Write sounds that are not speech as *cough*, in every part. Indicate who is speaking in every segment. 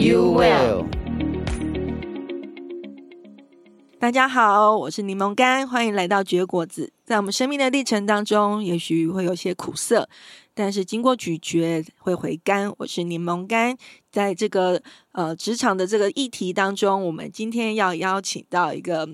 Speaker 1: you will
Speaker 2: 大家好，我是柠檬干，欢迎来到绝果子。在我们生命的历程当中，也许会有些苦涩，但是经过咀嚼会回甘。我是柠檬干，在这个呃职场的这个议题当中，我们今天要邀请到一个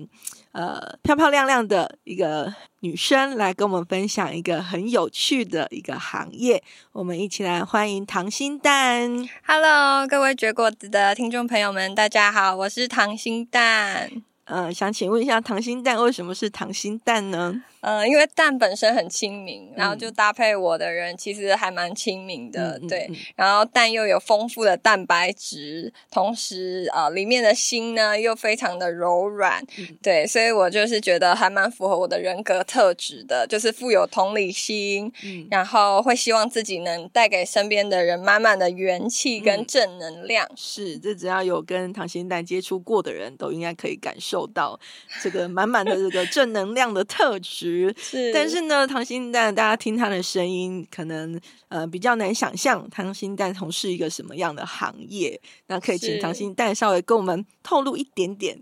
Speaker 2: 呃漂漂亮亮的一个女生来跟我们分享一个很有趣的一个行业。我们一起来欢迎糖心蛋。
Speaker 3: Hello，各位绝果子的听众朋友们，大家好，我是糖心蛋。
Speaker 2: 呃，想请问一下，糖心蛋为什么是糖心蛋呢？
Speaker 3: 呃，因为蛋本身很亲民，然后就搭配我的人其实还蛮亲民的，嗯、对。然后蛋又有丰富的蛋白质，同时呃里面的心呢又非常的柔软，嗯、对，所以我就是觉得还蛮符合我的人格特质的，就是富有同理心，嗯、然后会希望自己能带给身边的人满满的元气跟正能量。
Speaker 2: 嗯、是，这只要有跟糖心蛋接触过的人都应该可以感受到这个满满的这个正能量的特质。*laughs*
Speaker 3: 是，
Speaker 2: 但是呢，唐心蛋，大家听他的声音，可能呃比较难想象唐心蛋从事一个什么样的行业。那可以请唐心蛋稍微跟我们透露一点点。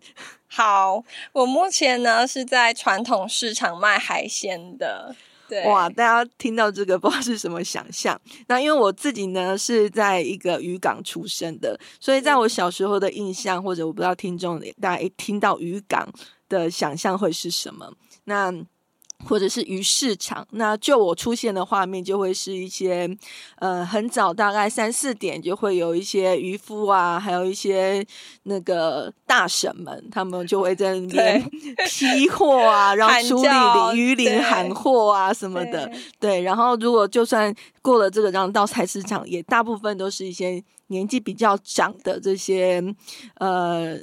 Speaker 3: 好，我目前呢是在传统市场卖海鲜的。对，
Speaker 2: 哇，大家听到这个不知道是什么想象？那因为我自己呢是在一个渔港出生的，所以在我小时候的印象，或者我不知道听众大家一听到渔港的想象会是什么？那或者是鱼市场，那就我出现的画面就会是一些，呃，很早大概三四点就会有一些渔夫啊，还有一些那个大婶们，他们就会在那边 *laughs* *laughs* 批货啊，然后处理鱼鳞喊货啊什么的，对，对。然后如果就算过了这个，然后到菜市场，也大部分都是一些年纪比较长的这些，呃。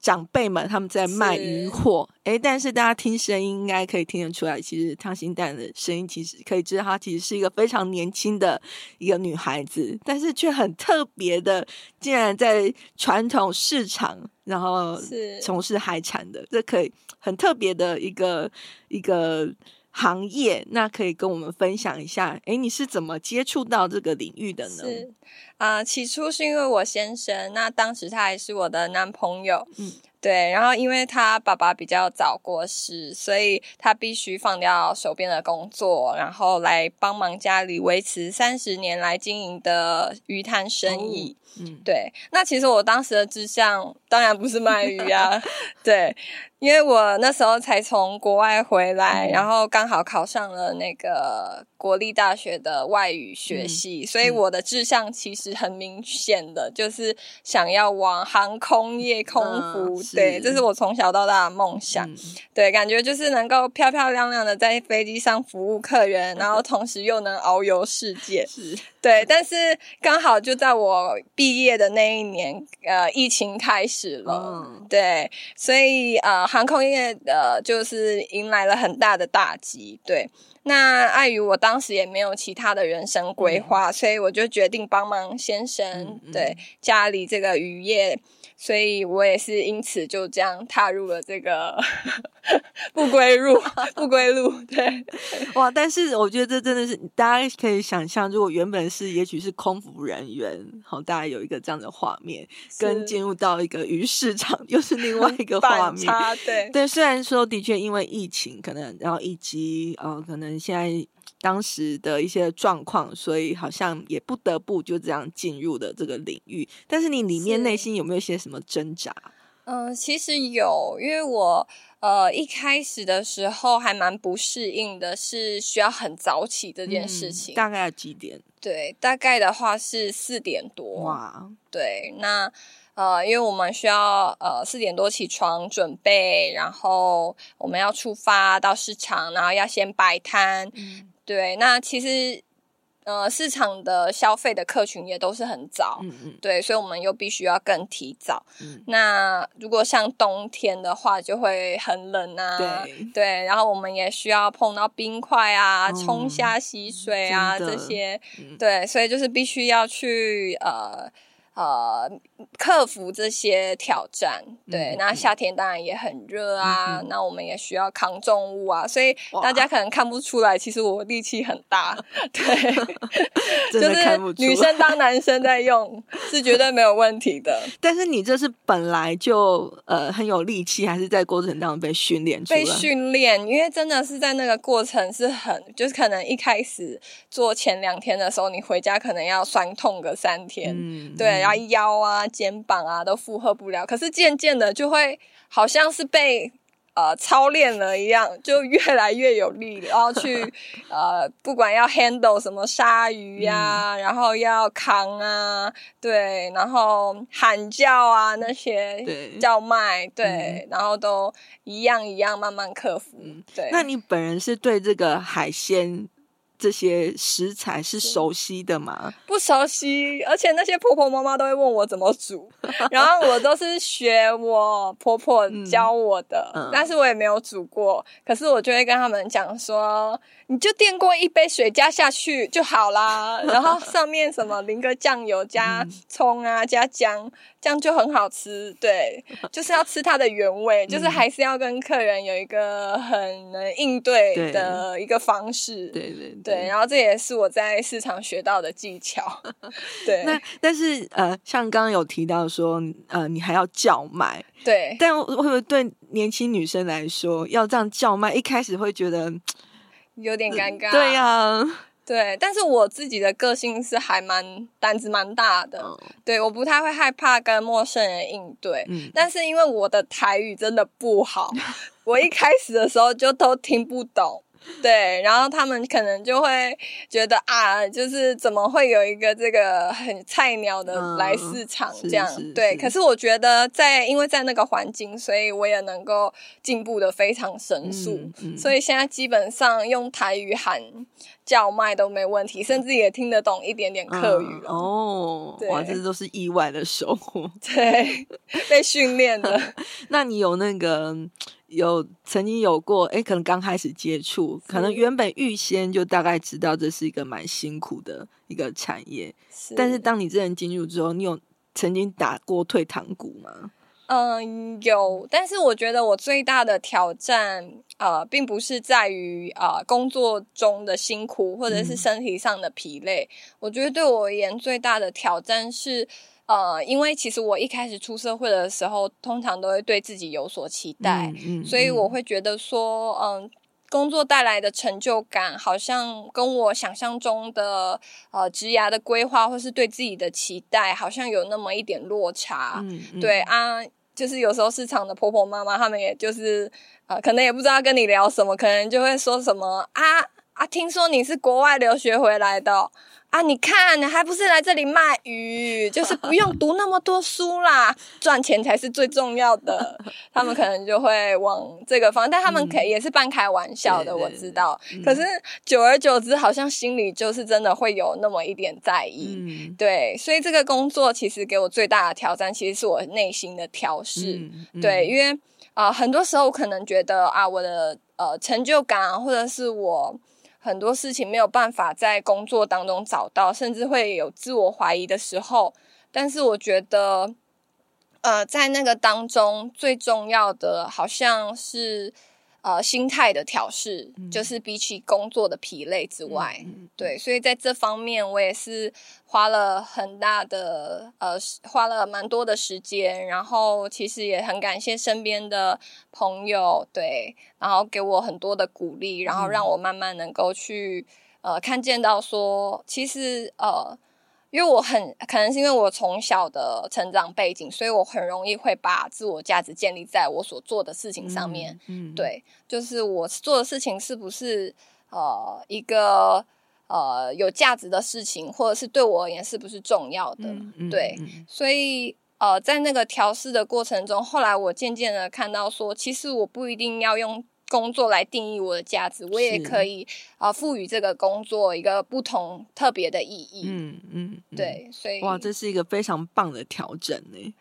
Speaker 2: 长辈们他们在卖鱼货，诶，但是大家听声音应该可以听得出来，其实汤心蛋的声音其实可以知道她其实是一个非常年轻的一个女孩子，但是却很特别的，竟然在传统市场，然后从事海产的，这可以很特别的一个一个。行业，那可以跟我们分享一下，哎，你是怎么接触到这个领域的呢？
Speaker 3: 是啊，呃，起初是因为我先生，那当时他还是我的男朋友，嗯。对，然后因为他爸爸比较早过世，所以他必须放掉手边的工作，然后来帮忙家里维持三十年来经营的鱼摊生意。哦、嗯，对。那其实我当时的志向当然不是卖鱼啊，*laughs* 对，因为我那时候才从国外回来，嗯、然后刚好考上了那个国立大学的外语学系，嗯、所以我的志向其实很明显的就是想要往航空业空服。嗯对，这是我从小到大的梦想。嗯、对，感觉就是能够漂漂亮亮的在飞机上服务客人，*laughs* 然后同时又能遨游世界。*laughs* 是，对。但是刚好就在我毕业的那一年，呃，疫情开始了。嗯、对，所以呃，航空业呃，就是迎来了很大的打击。对，那碍于我当时也没有其他的人生规划，嗯、所以我就决定帮忙先生。嗯、对，家里这个渔业。所以我也是因此就这样踏入了这个 *laughs* 不归路，不归路。对，
Speaker 2: 哇！但是我觉得这真的是大家可以想象，如果原本是也许是空服人员，好，大家有一个这样的画面，跟进入到一个鱼市场又是另外一个 *laughs* 画面。
Speaker 3: 对
Speaker 2: 对，虽然说的确因为疫情，可能然后以及呃，可能现在。当时的一些状况，所以好像也不得不就这样进入了这个领域。但是你里面内心有没有一些什么挣扎？
Speaker 3: 嗯、呃，其实有，因为我呃一开始的时候还蛮不适应的，是需要很早起这件事情。
Speaker 2: 嗯、大概几点？
Speaker 3: 对，大概的话是四点多。哇，对，那呃，因为我们需要呃四点多起床准备，然后我们要出发到市场，然后要先摆摊。嗯对，那其实呃，市场的消费的客群也都是很早，
Speaker 2: 嗯嗯，
Speaker 3: 对，所以我们又必须要更提早。
Speaker 2: 嗯，
Speaker 3: 那如果像冬天的话，就会很冷啊，
Speaker 2: 对
Speaker 3: 对，然后我们也需要碰到冰块啊、
Speaker 2: 嗯、
Speaker 3: 冲虾洗水啊这些，
Speaker 2: 嗯
Speaker 3: 对，所以就是必须要去呃。呃，克服这些挑战，对。
Speaker 2: 嗯、
Speaker 3: 那夏天当然也很热啊，
Speaker 2: 嗯、
Speaker 3: 那我们也需要扛重物啊，所以大家可能看不出来，其实我力气很大，*laughs* 对，*laughs* 就是女生当男生在用是绝对没有问题的。*laughs*
Speaker 2: 但是你这是本来就呃很有力气，还是在过程当中被训练出来？
Speaker 3: 被训练，因为真的是在那个过程是很，就是可能一开始做前两天的时候，你回家可能要酸痛个三天，
Speaker 2: 嗯，
Speaker 3: 对。腰啊、肩膀啊都负荷不了，可是渐渐的就会好像是被呃操练了一样，就越来越有力，然后去 *laughs* 呃不管要 handle 什么鲨鱼呀、啊，嗯、然后要扛啊，对，然后喊叫啊那些叫卖，对，对嗯、然后都一样一样慢慢克服。嗯、对，
Speaker 2: 那你本人是对这个海鲜？这些食材是熟悉的吗？
Speaker 3: 不熟悉，而且那些婆婆妈妈都会问我怎么煮，*laughs* 然后我都是学我婆婆教我的，嗯嗯、但是我也没有煮过。可是我就会跟他们讲说，你就电过一杯水加下去就好啦，*laughs* 然后上面什么淋个酱油，加葱啊，加姜，这样就很好吃。对，*laughs* 就是要吃它的原味，就是还是要跟客人有一个很能应对的一个方式。
Speaker 2: 对对对。
Speaker 3: 对，然后这也是我在市场学到的技巧。*laughs* 对，
Speaker 2: 那但是呃，像刚刚有提到说，呃，你还要叫卖。
Speaker 3: 对，
Speaker 2: 但会不会对年轻女生来说，要这样叫卖，一开始会觉得
Speaker 3: 有点尴尬。
Speaker 2: 对呀、啊，*laughs*
Speaker 3: 对。但是我自己的个性是还蛮胆子蛮大的。嗯、对，我不太会害怕跟陌生人应对。嗯。但是因为我的台语真的不好，*laughs* 我一开始的时候就都听不懂。对，然后他们可能就会觉得啊，就是怎么会有一个这个很菜鸟的来市场这样？嗯、对，可是我觉得在因为在那个环境，所以我也能够进步的非常神速。嗯嗯、所以现在基本上用台语喊叫卖都没问题，甚至也听得懂一点点客语、嗯、
Speaker 2: 哦。对哇，这都是意外的收获。
Speaker 3: 对，*laughs* 被训练的。*laughs*
Speaker 2: 那你有那个？有曾经有过，哎，可能刚开始接触，可能原本预先就大概知道这是一个蛮辛苦的一个产业，是但是当你真正进入之后，你有曾经打过退堂鼓吗？
Speaker 3: 嗯，有，但是我觉得我最大的挑战，呃，并不是在于呃工作中的辛苦或者是身体上的疲累，嗯、我觉得对我而言最大的挑战是。呃，因为其实我一开始出社会的时候，通常都会对自己有所期待，嗯嗯、所以我会觉得说，嗯、呃，工作带来的成就感好像跟我想象中的呃职涯的规划或是对自己的期待，好像有那么一点落差。嗯嗯、对啊，就是有时候市场的婆婆妈妈，他们也就是呃，可能也不知道跟你聊什么，可能就会说什么啊啊，听说你是国外留学回来的。啊！你看，你还不是来这里卖鱼，就是不用读那么多书啦，*laughs* 赚钱才是最重要的。他们可能就会往这个方向，但他们可也是半开玩笑的，嗯、我知道。可是久而久之，好像心里就是真的会有那么一点在意。嗯、对，所以这个工作其实给我最大的挑战，其实是我内心的调试。对，因为啊、呃，很多时候我可能觉得啊，我的呃成就感，或者是我。很多事情没有办法在工作当中找到，甚至会有自我怀疑的时候。但是我觉得，呃，在那个当中最重要的，好像是。呃，心态的调试，嗯、就是比起工作的疲累之外，对，所以在这方面我也是花了很大的呃，花了蛮多的时间，然后其实也很感谢身边的朋友，对，然后给我很多的鼓励，然后让我慢慢能够去呃看见到说，其实呃。因为我很可能是因为我从小的成长背景，所以我很容易会把自我价值建立在我所做的事情上面。嗯，嗯对，就是我做的事情是不是呃一个呃有价值的事情，或者是对我而言是不是重要的？嗯嗯、对，所以呃在那个调试的过程中，后来我渐渐的看到说，其实我不一定要用工作来定义我的价值，我也可以啊赋予这个工作一个不同特别的意义。
Speaker 2: 嗯嗯，
Speaker 3: 对，所以
Speaker 2: 哇，这是一个非常棒的调整呢。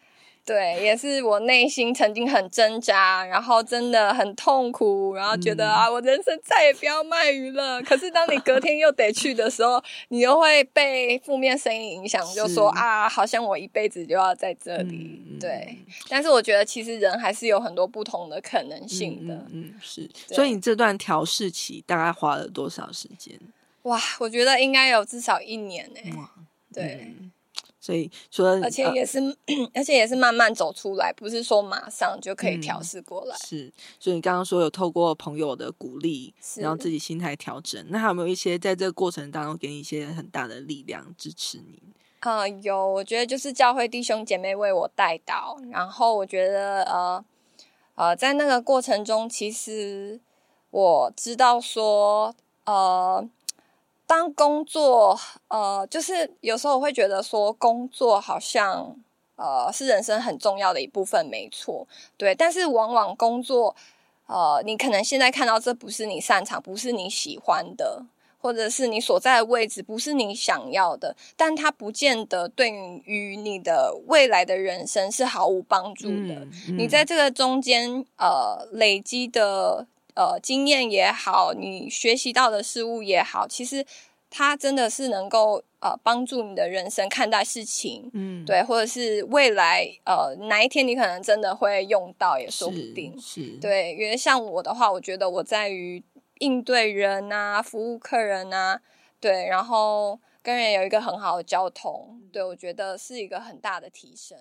Speaker 3: 对，也是我内心曾经很挣扎，然后真的很痛苦，然后觉得、嗯、啊，我人生再也不要卖鱼了。可是当你隔天又得去的时候，你又会被负面声音影响，就说啊，好像我一辈子就要在这里。嗯、对，但是我觉得其实人还是有很多不同的可能性的。
Speaker 2: 嗯，嗯是。所以你这段调试期大概花了多少时间？
Speaker 3: 哇，我觉得应该有至少一年呢。哇，对。嗯
Speaker 2: 所以说，
Speaker 3: 而且也是，呃、*clears throat* 而且也是慢慢走出来，不是说马上就可以调试过来。
Speaker 2: 嗯、是，所以你刚刚说有透过朋友的鼓励，然后自己心态调整，那还有没有一些在这个过程当中给你一些很大的力量支持你？
Speaker 3: 啊、呃，有，我觉得就是教会弟兄姐妹为我带祷，然后我觉得呃呃，在那个过程中，其实我知道说呃。当工作，呃，就是有时候我会觉得说，工作好像，呃，是人生很重要的一部分，没错，对。但是往往工作，呃，你可能现在看到这不是你擅长，不是你喜欢的，或者是你所在的位置不是你想要的，但它不见得对于你的未来的人生是毫无帮助的。嗯嗯。你在这个中间，呃，累积的。呃，经验也好，你学习到的事物也好，其实它真的是能够呃帮助你的人生看待事情，嗯，对，或者是未来呃哪一天你可能真的会用到也说不定，是，是。对，因为像我的话，我觉得我在于应对人啊，服务客人啊，对，然后跟人有一个很好的交通，对，我觉得是一个很大的提升。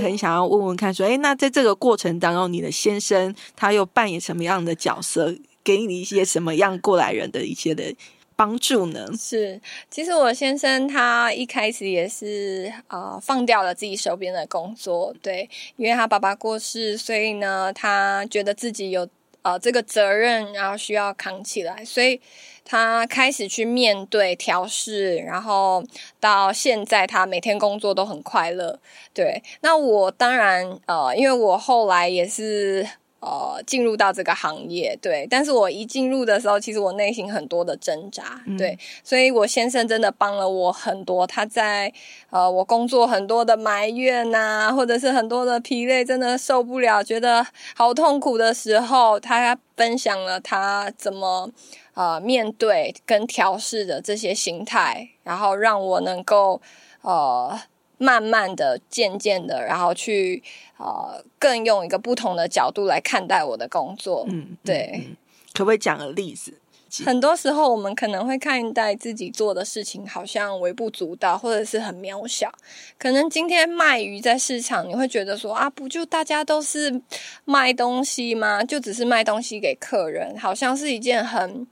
Speaker 2: 很想要问问看，说，哎，那在这个过程当中，你的先生他又扮演什么样的角色，给你一些什么样过来人的一些的帮助呢？
Speaker 3: 是，其实我先生他一开始也是啊、放掉了自己手边的工作，对，因为他爸爸过世，所以呢，他觉得自己有、呃、这个责任，然后需要扛起来，所以。他开始去面对调试，然后到现在，他每天工作都很快乐。对，那我当然呃，因为我后来也是呃进入到这个行业，对，但是我一进入的时候，其实我内心很多的挣扎，对，嗯、所以我先生真的帮了我很多。他在呃我工作很多的埋怨呐、啊，或者是很多的疲累，真的受不了，觉得好痛苦的时候，他分享了他怎么。呃，面对跟调试的这些心态，然后让我能够呃，慢慢的、渐渐的，然后去呃，更用一个不同的角度来看待我的工作。嗯，对，
Speaker 2: 可不可以讲个例子？
Speaker 3: 很多时候，我们可能会看待自己做的事情好像微不足道，或者是很渺小。可能今天卖鱼在市场，你会觉得说啊，不就大家都是卖东西吗？就只是卖东西给客人，好像是一件很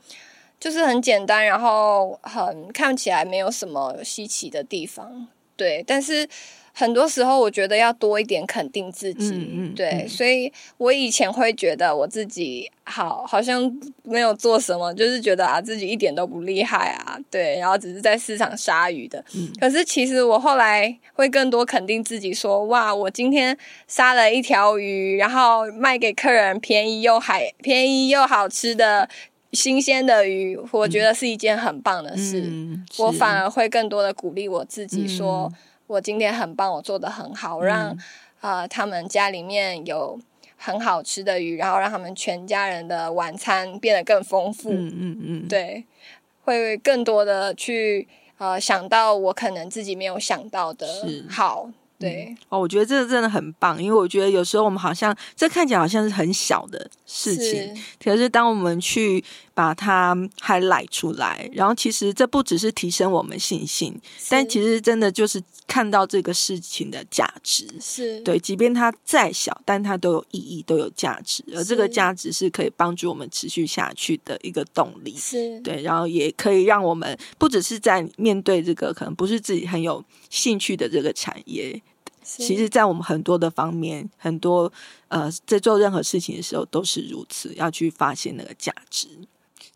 Speaker 3: 就是很简单，然后很看起来没有什么稀奇的地方。对，但是。很多时候，我觉得要多一点肯定自己，嗯嗯、对，嗯、所以我以前会觉得我自己好，好像没有做什么，就是觉得啊自己一点都不厉害啊，对，然后只是在市场杀鱼的。嗯、可是其实我后来会更多肯定自己说，说哇，我今天杀了一条鱼，然后卖给客人便宜又海便宜又好吃的新鲜的鱼，我觉得是一件很棒的事。嗯、我反而会更多的鼓励我自己说。嗯我今天很棒，我做的很好，让啊、呃、他们家里面有很好吃的鱼，然后让他们全家人的晚餐变得更丰富。嗯嗯嗯，对，会更多的去呃想到我可能自己没有想到的好。对
Speaker 2: 哦，我觉得这个真的很棒，因为我觉得有时候我们好像这看起来好像是很小的事情，是可是当我们去把它还来出来。然后其实这不只是提升我们信心，但其实真的就是看到这个事情的价值。
Speaker 3: 是
Speaker 2: 对，即便它再小，但它都有意义，都有价值。而这个价值是可以帮助我们持续下去的一个动力。
Speaker 3: 是
Speaker 2: 对，然后也可以让我们不只是在面对这个可能不是自己很有兴趣的这个产业。其实，在我们很多的方面，很多呃，在做任何事情的时候都是如此，要去发现那个价值。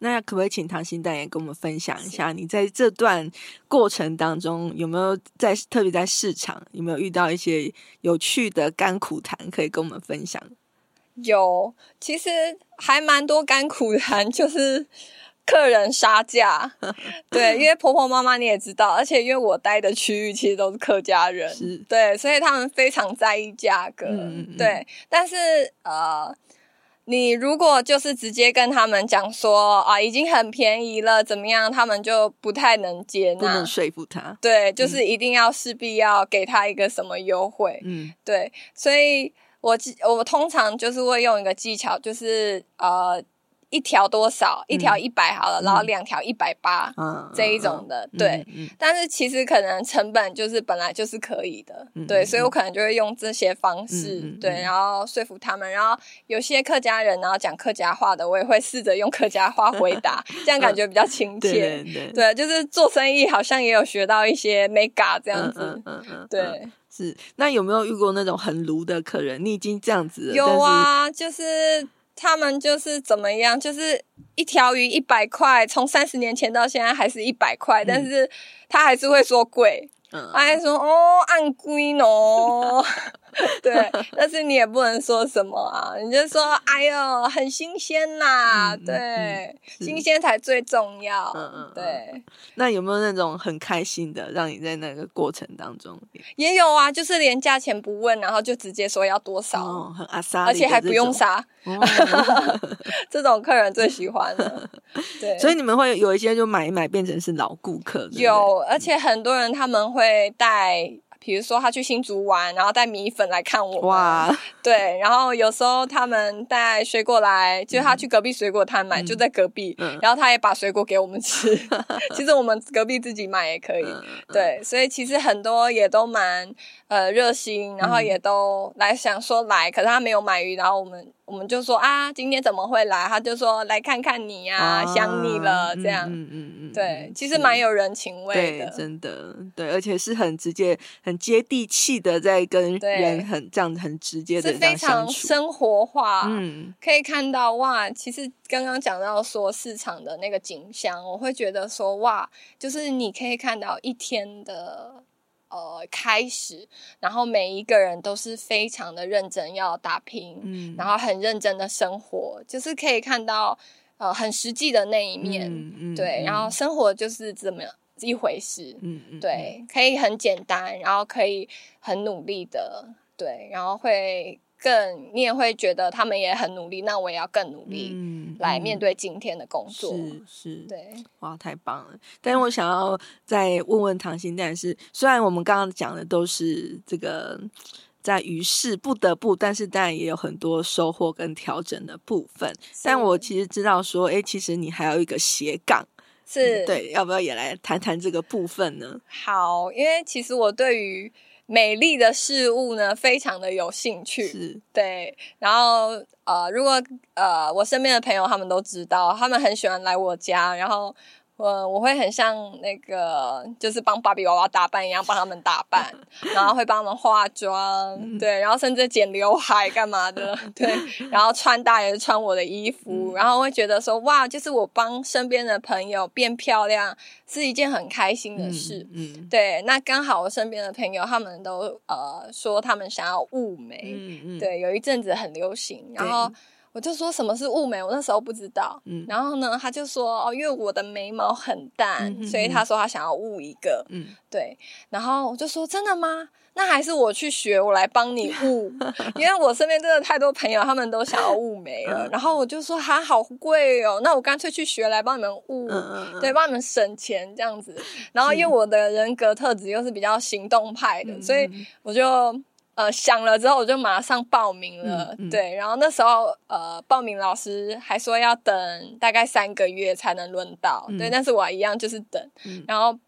Speaker 2: 那可不可以请唐心代言跟我们分享一下，你在这段过程当中有没有在特别在市场有没有遇到一些有趣的甘苦谈可以跟我们分享？
Speaker 3: 有，其实还蛮多甘苦谈，就是。客人杀价，*laughs* 对，因为婆婆妈妈你也知道，而且因为我待的区域其实都是客家人，对，所以他们非常在意价格，嗯嗯对。但是呃，你如果就是直接跟他们讲说啊，已经很便宜了，怎么样，他们就不太能接纳，
Speaker 2: 不能说服他。
Speaker 3: 对，就是一定要势必要给他一个什么优惠，嗯，对。所以我我通常就是会用一个技巧，就是呃。一条多少？一条一百好了，嗯、然后两条一百八，这一种的，嗯、对。但是其实可能成本就是本来就是可以的，嗯、对，所以我可能就会用这些方式，嗯、对，然后说服他们。然后有些客家人，然后讲客家话的，我也会试着用客家话回答，*laughs* 这样感觉比较亲切。对，对，对，对，就是做生意好像也有学到一些 mega 这样子。对，
Speaker 2: 是。那有没有遇过那种很卢的客人？你已经这样子了，
Speaker 3: 有啊，
Speaker 2: 是
Speaker 3: 就是。他们就是怎么样，就是一条鱼一百块，从三十年前到现在还是一百块，嗯、但是他还是会说贵，嗯、他还说哦，按贵喏。*laughs* *laughs* 对，但是你也不能说什么啊，你就说哎呦，很新鲜呐，对，嗯嗯、新鲜才最重要。嗯嗯，对。
Speaker 2: 那有没有那种很开心的，让你在那个过程当中？
Speaker 3: 也有啊，就是连价钱不问，然后就直接说要多少，
Speaker 2: 哦、很阿莎，
Speaker 3: 而且还不用杀，哦、*laughs* 这种客人最喜欢了。*laughs* 对，
Speaker 2: 所以你们会有一些就买一买变成是老顾客，
Speaker 3: 有，而且很多人他们会带。比如说他去新竹玩，然后带米粉来看我。哇，对，然后有时候他们带水果来，就是他去隔壁水果摊买，嗯、就在隔壁，嗯、然后他也把水果给我们吃。*laughs* 其实我们隔壁自己买也可以，嗯、对，所以其实很多也都蛮呃热心，然后也都来想说来，可是他没有买鱼，然后我们。我们就说啊，今天怎么会来？他就说来看看你呀、啊，啊、想你了，这样。嗯嗯嗯，嗯对，其实蛮有人情味的，
Speaker 2: 真的，对，而且是很直接、很接地气的，在跟人很这样很直接的，是非常
Speaker 3: 生活化。嗯，可以看到哇，其实刚刚讲到说市场的那个景象，我会觉得说哇，就是你可以看到一天的。呃，开始，然后每一个人都是非常的认真要打拼，嗯，然后很认真的生活，就是可以看到呃很实际的那一面，嗯嗯，对，嗯，然后生活就是这么一回事，嗯嗯，对，可以很简单，然后可以很努力的，对，然后会。更，你也会觉得他们也很努力，那我也要更努力，来面对今天的工作。
Speaker 2: 嗯、是是，
Speaker 3: 对，
Speaker 2: 哇，太棒了！但是我想要再问问唐心，但是虽然我们刚刚讲的都是这个在于是不得不，但是当然也有很多收获跟调整的部分。但我其实知道说，哎，其实你还有一个斜杠，
Speaker 3: 是、嗯、
Speaker 2: 对，要不要也来谈谈这个部分呢？
Speaker 3: 好，因为其实我对于。美丽的事物呢，非常的有兴趣，是对。然后呃，如果呃，我身边的朋友他们都知道，他们很喜欢来我家，然后。我我会很像那个，就是帮芭比娃娃打扮一样，帮他们打扮，*laughs* 然后会帮他们化妆，对，然后甚至剪刘海干嘛的，*laughs* 对，*laughs* 然后穿搭也是穿我的衣服，然后会觉得说，哇，就是我帮身边的朋友变漂亮是一件很开心的事，嗯，嗯对，那刚好我身边的朋友他们都呃说他们想要雾眉，嗯嗯，对，有一阵子很流行，然后。我就说什么是雾眉，我那时候不知道。嗯，然后呢，他就说哦，因为我的眉毛很淡，嗯、哼哼所以他说他想要雾一个。嗯，对。然后我就说真的吗？那还是我去学，我来帮你雾。*laughs* 因为我身边真的太多朋友，他们都想要雾眉了。嗯、然后我就说还好贵哦，那我干脆去学来帮你们雾，对，帮你们省钱这样子。然后因为我的人格特质又是比较行动派的，是所以我就。呃想了之后，我就马上报名了。嗯嗯、对，然后那时候呃报名老师还说要等大概三个月才能轮到，嗯、对，但是我一样就是等，嗯、然后。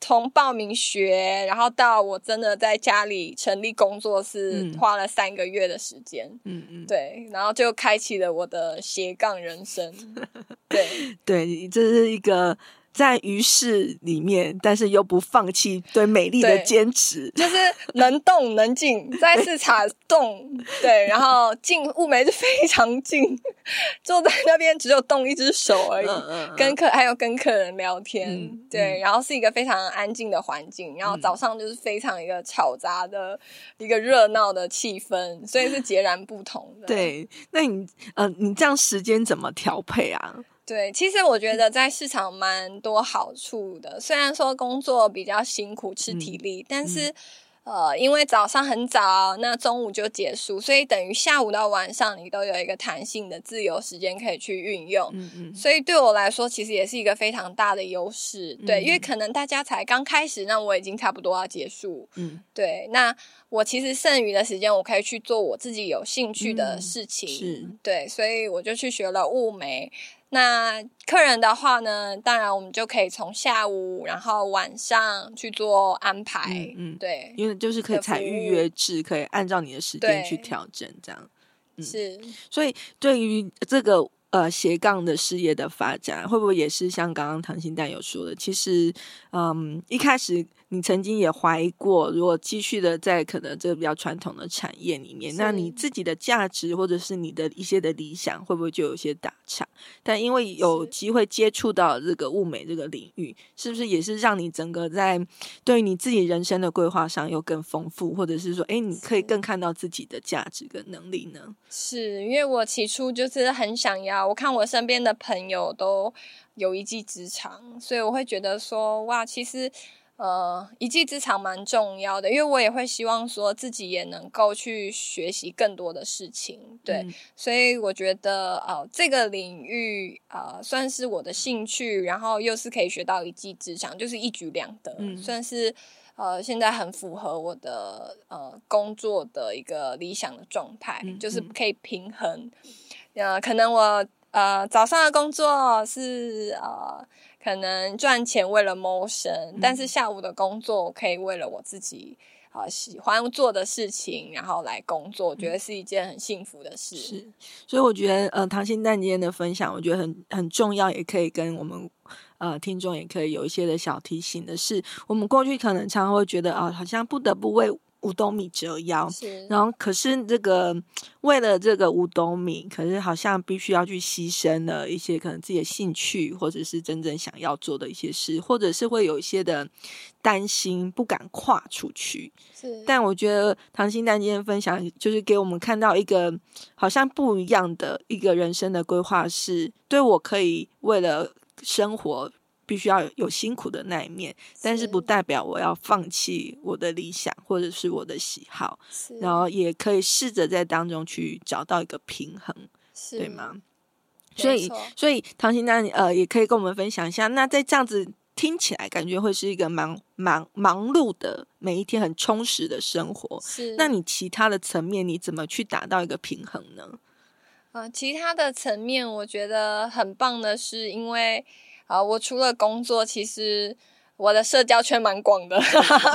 Speaker 3: 从报名学，然后到我真的在家里成立工作室，花了三个月的时间。嗯嗯，对，然后就开启了我的斜杠人生。*laughs* 对
Speaker 2: 对，这是一个。在于世里面，但是又不放弃对美丽的坚持，
Speaker 3: 就是能动能静，在市场动，*laughs* 对，然后静雾眉是非常静，*laughs* 坐在那边只有动一只手而已，嗯嗯嗯、跟客还有跟客人聊天，嗯、对，然后是一个非常安静的环境，然后早上就是非常一个吵杂的一个热闹的气氛，所以是截然不同的。*laughs*
Speaker 2: 对，那你呃，你这样时间怎么调配啊？
Speaker 3: 对，其实我觉得在市场蛮多好处的。虽然说工作比较辛苦，吃体力，嗯、但是、嗯、呃，因为早上很早，那中午就结束，所以等于下午到晚上你都有一个弹性的自由时间可以去运用。嗯嗯。所以对我来说，其实也是一个非常大的优势。对，嗯、因为可能大家才刚开始，那我已经差不多要结束。嗯。对，那我其实剩余的时间，我可以去做我自己有兴趣的事情。嗯、是。对，所以我就去学了雾眉。那客人的话呢，当然我们就可以从下午，然后晚上去做安排。嗯，嗯对，
Speaker 2: 因为就是可以采预约制，可以按照你的时间去调整，这样。嗯、
Speaker 3: 是，
Speaker 2: 所以对于这个。呃，斜杠的事业的发展，会不会也是像刚刚唐心蛋有说的？其实，嗯，一开始你曾经也怀疑过，如果继续的在可能这个比较传统的产业里面，那你自己的价值或者是你的一些的理想，会不会就有些打岔？但因为有机会接触到这个物美这个领域，是不是也是让你整个在对于你自己人生的规划上又更丰富，或者是说，哎，你可以更看到自己的价值跟能力呢？
Speaker 3: 是因为我起初就是很想要。我看我身边的朋友都有一技之长，所以我会觉得说，哇，其实呃，一技之长蛮重要的，因为我也会希望说自己也能够去学习更多的事情，对，嗯、所以我觉得呃，这个领域呃，算是我的兴趣，然后又是可以学到一技之长，就是一举两得，嗯、算是呃，现在很符合我的呃工作的一个理想的状态，嗯、就是可以平衡，呃，可能我。呃，早上的工作是呃，可能赚钱为了谋生，嗯、但是下午的工作可以为了我自己啊、呃、喜欢做的事情，然后来工作，我觉得是一件很幸福的事。
Speaker 2: 是，所以我觉得呃，唐心蛋今天的分享，我觉得很很重要，也可以跟我们呃听众也可以有一些的小提醒的是，我们过去可能常常会觉得啊、呃，好像不得不为。五斗米折腰，然后可是这个为了这个五斗米，可是好像必须要去牺牲了一些可能自己的兴趣，或者是真正想要做的一些事，或者是会有一些的担心，不敢跨出去。是，但我觉得唐心丹今天分享，就是给我们看到一个好像不一样的一个人生的规划，是对我可以为了生活。必须要有辛苦的那一面，但是不代表我要放弃我的理想或者是我的喜好，然后也可以试着在当中去找到一个平衡，对吗？所以，所以唐心丹呃，也可以跟我们分享一下。那在这样子听起来，感觉会是一个忙忙忙碌的每一天，很充实的生活。是，那你其他的层面，你怎么去达到一个平衡呢？
Speaker 3: 呃，其他的层面，我觉得很棒的是，因为。啊，我除了工作，其实我的社交圈蛮广的。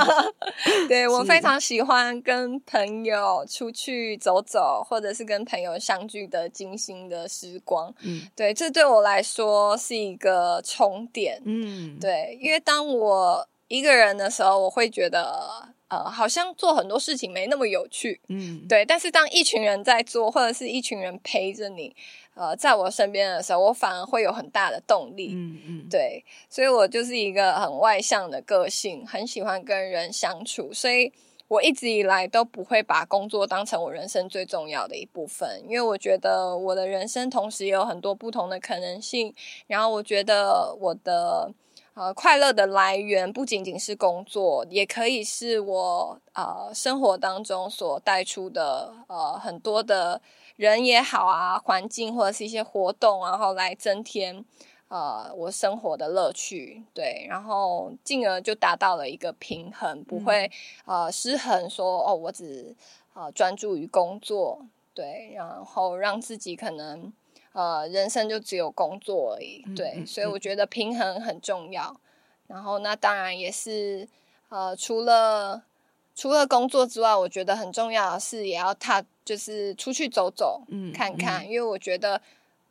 Speaker 3: *laughs* 对，我非常喜欢跟朋友出去走走，或者是跟朋友相聚的精心的时光。嗯，对，这对我来说是一个充电。嗯，对，因为当我一个人的时候，我会觉得呃，好像做很多事情没那么有趣。嗯，对，但是当一群人在做，或者是一群人陪着你。呃，在我身边的时候，我反而会有很大的动力。嗯嗯，对，所以我就是一个很外向的个性，很喜欢跟人相处，所以我一直以来都不会把工作当成我人生最重要的一部分，因为我觉得我的人生同时也有很多不同的可能性。然后我觉得我的呃快乐的来源不仅仅是工作，也可以是我呃生活当中所带出的呃很多的。人也好啊，环境或者是一些活动，然后来增添呃我生活的乐趣，对，然后进而就达到了一个平衡，不会、嗯、呃失衡说，哦我只呃专注于工作，对，然后让自己可能呃人生就只有工作而已，对，所以我觉得平衡很重要。然后那当然也是呃除了。除了工作之外，我觉得很重要的是也要踏，就是出去走走，嗯，看看，嗯，因为我觉得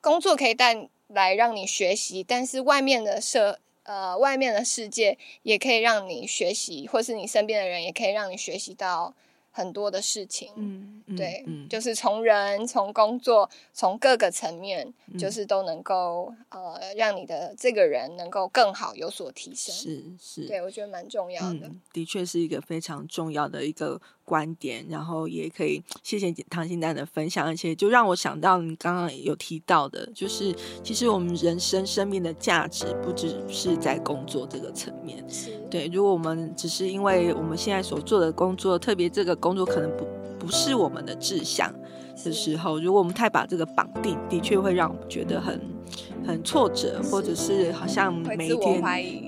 Speaker 3: 工作可以带来让你学习，但是外面的社，呃，外面的世界也可以让你学习，或是你身边的人也可以让你学习到。很多的事情，嗯，对，嗯，就是从人、从工作、从各个层面，嗯，就是都能够呃，让你的这个人能够更好，有所提升。
Speaker 2: 是是，
Speaker 3: 对我觉得蛮重要的，
Speaker 2: 嗯，的确是一个非常重要的一个观点。然后也可以谢谢唐心丹的分享，而且就让我想到你刚刚有提到的，就是其实我们人生生命的价值不只是在工作这个层面。是对，如果我们只是因为我们现在所做的工作，特别这个。工作可能不不是我们的志向的时候，如果我们太把这个绑定，的确会让我们觉得很很挫折，或者是好像每一天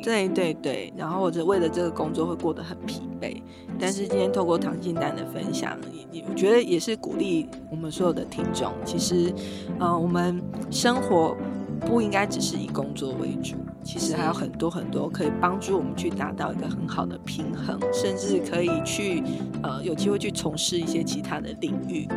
Speaker 2: 对对对，然后或者为了这个工作会过得很疲惫。但是今天透过唐静丹的分享，也我觉得也是鼓励我们所有的听众。其实，呃，我们生活不应该只是以工作为主。其实还有很多很多可以帮助我们去达到一个很好的平衡，甚至可以去呃有机会去从事一些其他的领域，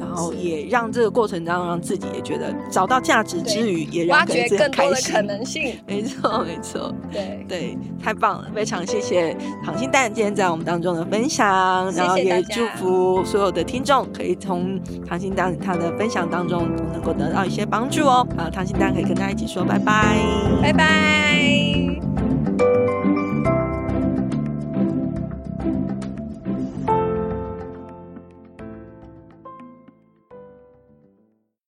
Speaker 2: 然后也让这个过程当中让自己也觉得找到价值之余，也让自己更多的可能性。没错，没错。对对，太棒了！非常谢谢唐心丹今天在我们当中的分享，然后也祝福所有的听众可以从唐心丹他的分享当中能够得到一些帮助哦。啊，唐心丹可以跟大家一起说拜拜，
Speaker 3: 拜拜。